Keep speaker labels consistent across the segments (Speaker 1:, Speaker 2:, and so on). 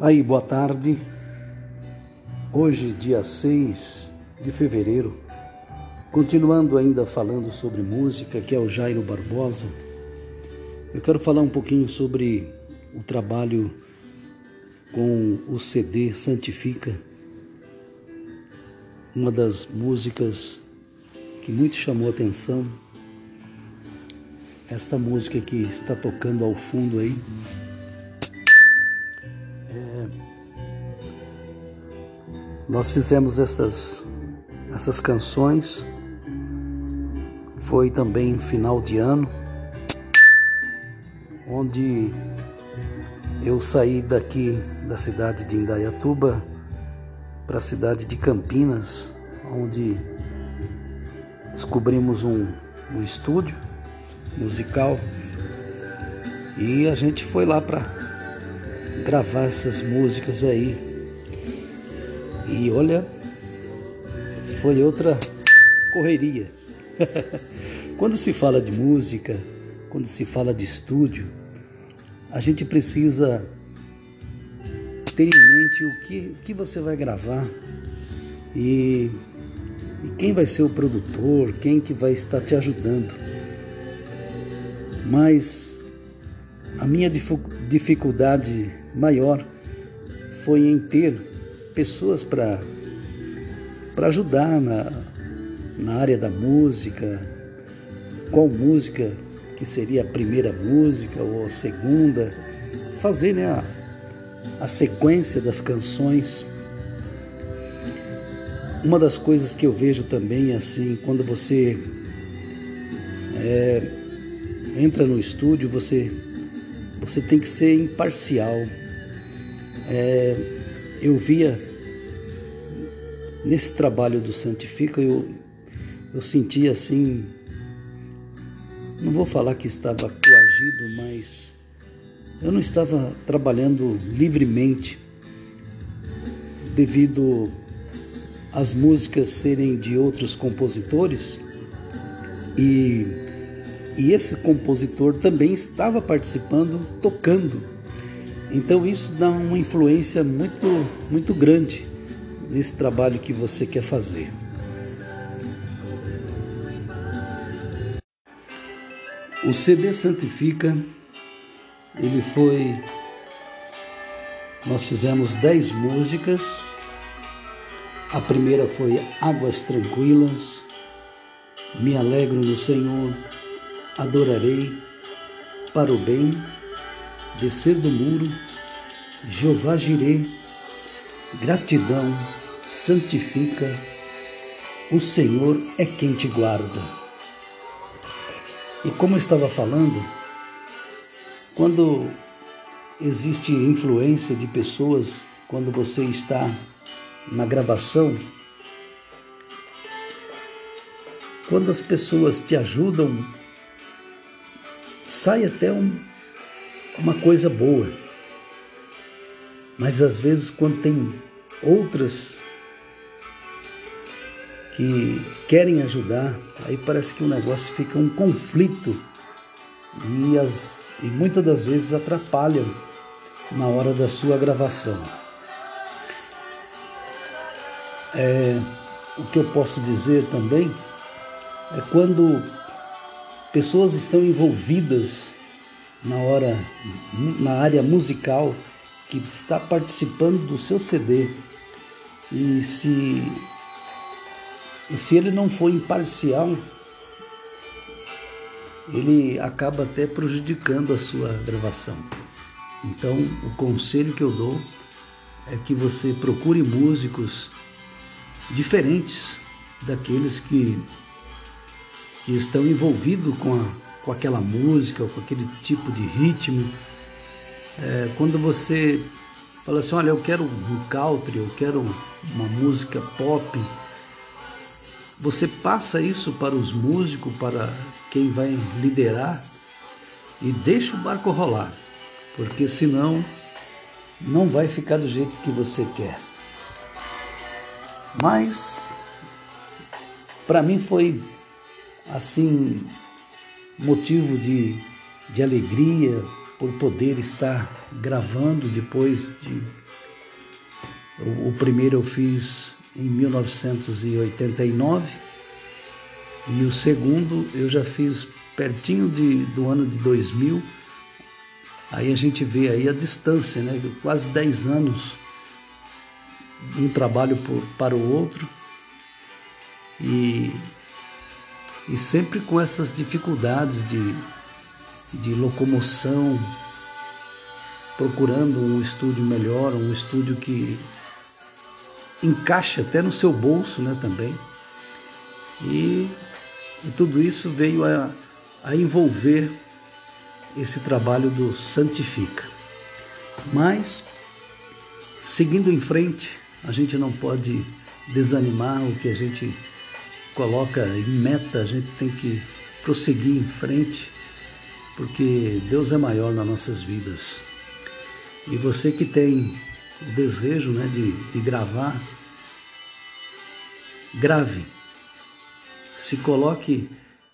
Speaker 1: Aí, boa tarde. Hoje, dia 6 de fevereiro, continuando ainda falando sobre música, que é o Jairo Barbosa, eu quero falar um pouquinho sobre o trabalho com o CD Santifica, uma das músicas que muito chamou atenção. Esta música que está tocando ao fundo aí Nós fizemos essas, essas canções, foi também final de ano, onde eu saí daqui da cidade de Indaiatuba para a cidade de Campinas, onde descobrimos um, um estúdio musical. E a gente foi lá para gravar essas músicas aí e olha, foi outra correria. quando se fala de música, quando se fala de estúdio, a gente precisa ter em mente o que, o que você vai gravar e, e quem vai ser o produtor, quem que vai estar te ajudando. Mas a minha dificuldade maior foi em ter pessoas para ajudar na, na área da música, qual música que seria a primeira música ou a segunda, fazer né, a, a sequência das canções. Uma das coisas que eu vejo também assim, quando você é, entra no estúdio, você, você tem que ser imparcial. É, eu via nesse trabalho do Santifica, eu, eu sentia assim, não vou falar que estava coagido, mas eu não estava trabalhando livremente devido às músicas serem de outros compositores. E, e esse compositor também estava participando, tocando então isso dá uma influência muito, muito grande nesse trabalho que você quer fazer. O CD Santifica, ele foi. Nós fizemos dez músicas. A primeira foi Águas Tranquilas, Me Alegro no Senhor, Adorarei, Para o Bem descer do muro, Jeová Jirê, gratidão, santifica, o Senhor é quem te guarda. E como eu estava falando, quando existe influência de pessoas, quando você está na gravação, quando as pessoas te ajudam, sai até um, uma coisa boa. Mas às vezes, quando tem outras que querem ajudar, aí parece que o negócio fica um conflito e, as, e muitas das vezes atrapalham na hora da sua gravação. É, o que eu posso dizer também é quando pessoas estão envolvidas na hora na área musical que está participando do seu CD e se e se ele não for imparcial ele acaba até prejudicando a sua gravação. Então, o conselho que eu dou é que você procure músicos diferentes daqueles que, que estão envolvidos com a com aquela música, com aquele tipo de ritmo. É, quando você fala assim, olha, eu quero um country, eu quero uma música pop, você passa isso para os músicos, para quem vai liderar e deixa o barco rolar, porque senão não vai ficar do jeito que você quer. Mas para mim foi assim motivo de, de alegria, por poder estar gravando depois de. O, o primeiro eu fiz em 1989 e o segundo eu já fiz pertinho de, do ano de 2000. Aí a gente vê aí a distância, né? Quase 10 anos um trabalho por, para o outro e, e sempre com essas dificuldades de, de locomoção, procurando um estúdio melhor, um estúdio que encaixe até no seu bolso né, também. E, e tudo isso veio a, a envolver esse trabalho do Santifica. Mas, seguindo em frente, a gente não pode desanimar o que a gente coloca em meta, a gente tem que prosseguir em frente, porque Deus é maior nas nossas vidas. E você que tem o desejo né, de, de gravar, grave. Se coloque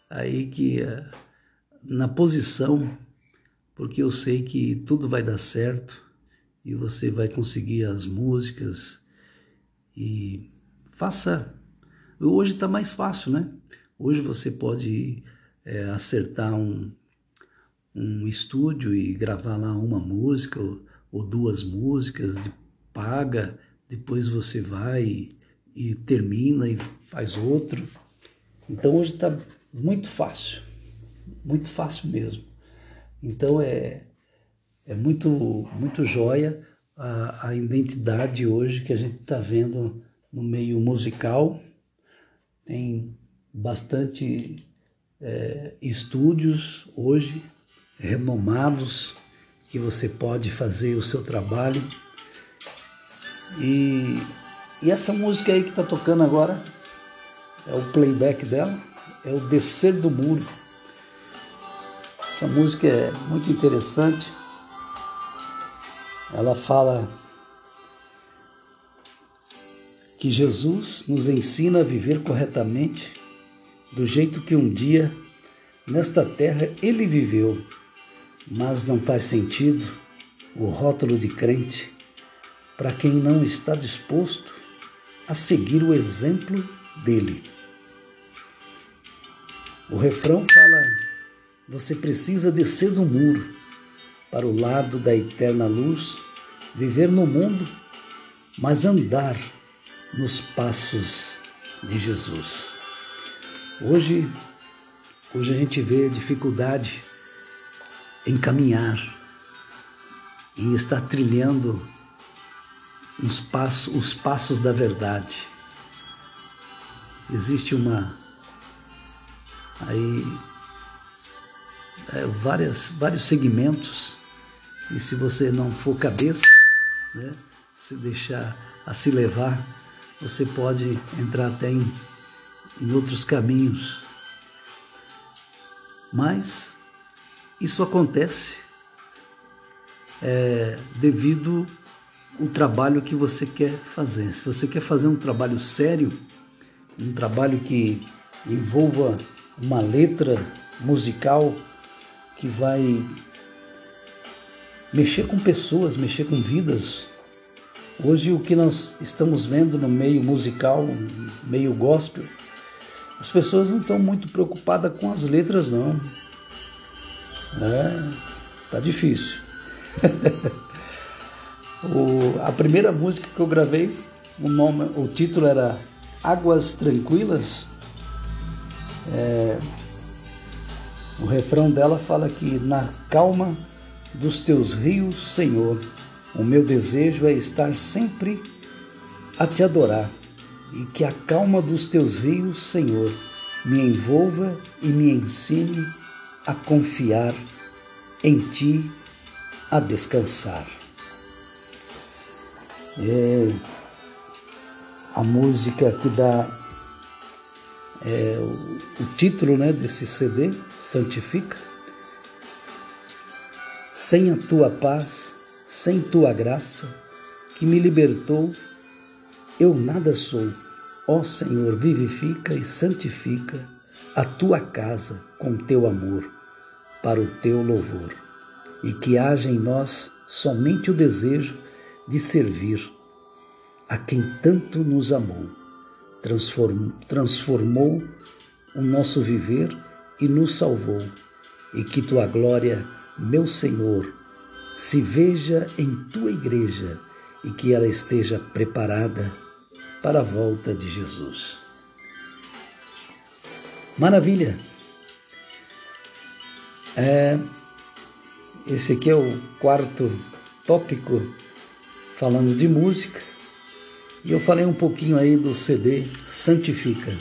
Speaker 1: aí que uh, na posição, porque eu sei que tudo vai dar certo e você vai conseguir as músicas e faça. Hoje está mais fácil, né? Hoje você pode é, acertar um, um estúdio e gravar lá uma música ou, ou duas músicas, de, paga, depois você vai e, e termina e faz outro. Então hoje está muito fácil, muito fácil mesmo. Então é, é muito, muito joia a, a identidade hoje que a gente está vendo no meio musical. Tem bastante é, estúdios hoje renomados que você pode fazer o seu trabalho. E, e essa música aí que está tocando agora é o playback dela, é o Descer do Muro. Essa música é muito interessante ela fala que Jesus nos ensina a viver corretamente do jeito que um dia nesta terra ele viveu, mas não faz sentido o rótulo de crente para quem não está disposto a seguir o exemplo dele. O refrão fala: você precisa descer do muro para o lado da eterna luz, viver no mundo, mas andar nos passos de Jesus. Hoje, hoje a gente vê dificuldade em caminhar, em estar trilhando os passos, os passos da verdade. Existe uma aí é, várias, vários segmentos e se você não for cabeça, né, se deixar a se levar, você pode entrar até em, em outros caminhos. Mas isso acontece é, devido ao trabalho que você quer fazer. Se você quer fazer um trabalho sério, um trabalho que envolva uma letra musical que vai mexer com pessoas, mexer com vidas. Hoje, o que nós estamos vendo no meio musical, meio gospel, as pessoas não estão muito preocupadas com as letras, não. É, tá difícil. o, a primeira música que eu gravei, o, nome, o título era Águas Tranquilas. É, o refrão dela fala que na calma dos teus rios, Senhor. O meu desejo é estar sempre a te adorar e que a calma dos teus rios, Senhor, me envolva e me ensine a confiar em ti, a descansar. É a música que dá é, o, o título né, desse CD, Santifica sem a tua paz, sem tua graça, que me libertou, eu nada sou. Ó Senhor, vivifica e santifica a tua casa com teu amor, para o teu louvor. e que haja em nós somente o desejo de servir a quem tanto nos amou, transformou, transformou o nosso viver e nos salvou, e que tua glória, meu Senhor, se veja em tua igreja e que ela esteja preparada para a volta de Jesus. Maravilha! É, esse aqui é o quarto tópico falando de música. E eu falei um pouquinho aí do CD Santifica.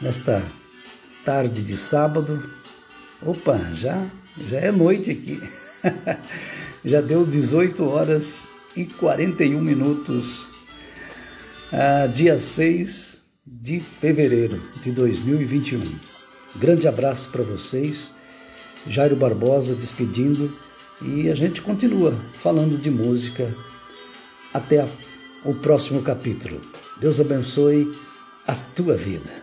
Speaker 1: Nesta tarde de sábado, opa, já já é noite aqui. já deu 18 horas e 41 minutos. Ah, dia 6 de fevereiro de 2021. Grande abraço para vocês. Jairo Barbosa despedindo e a gente continua falando de música até a, o próximo capítulo. Deus abençoe a tua vida.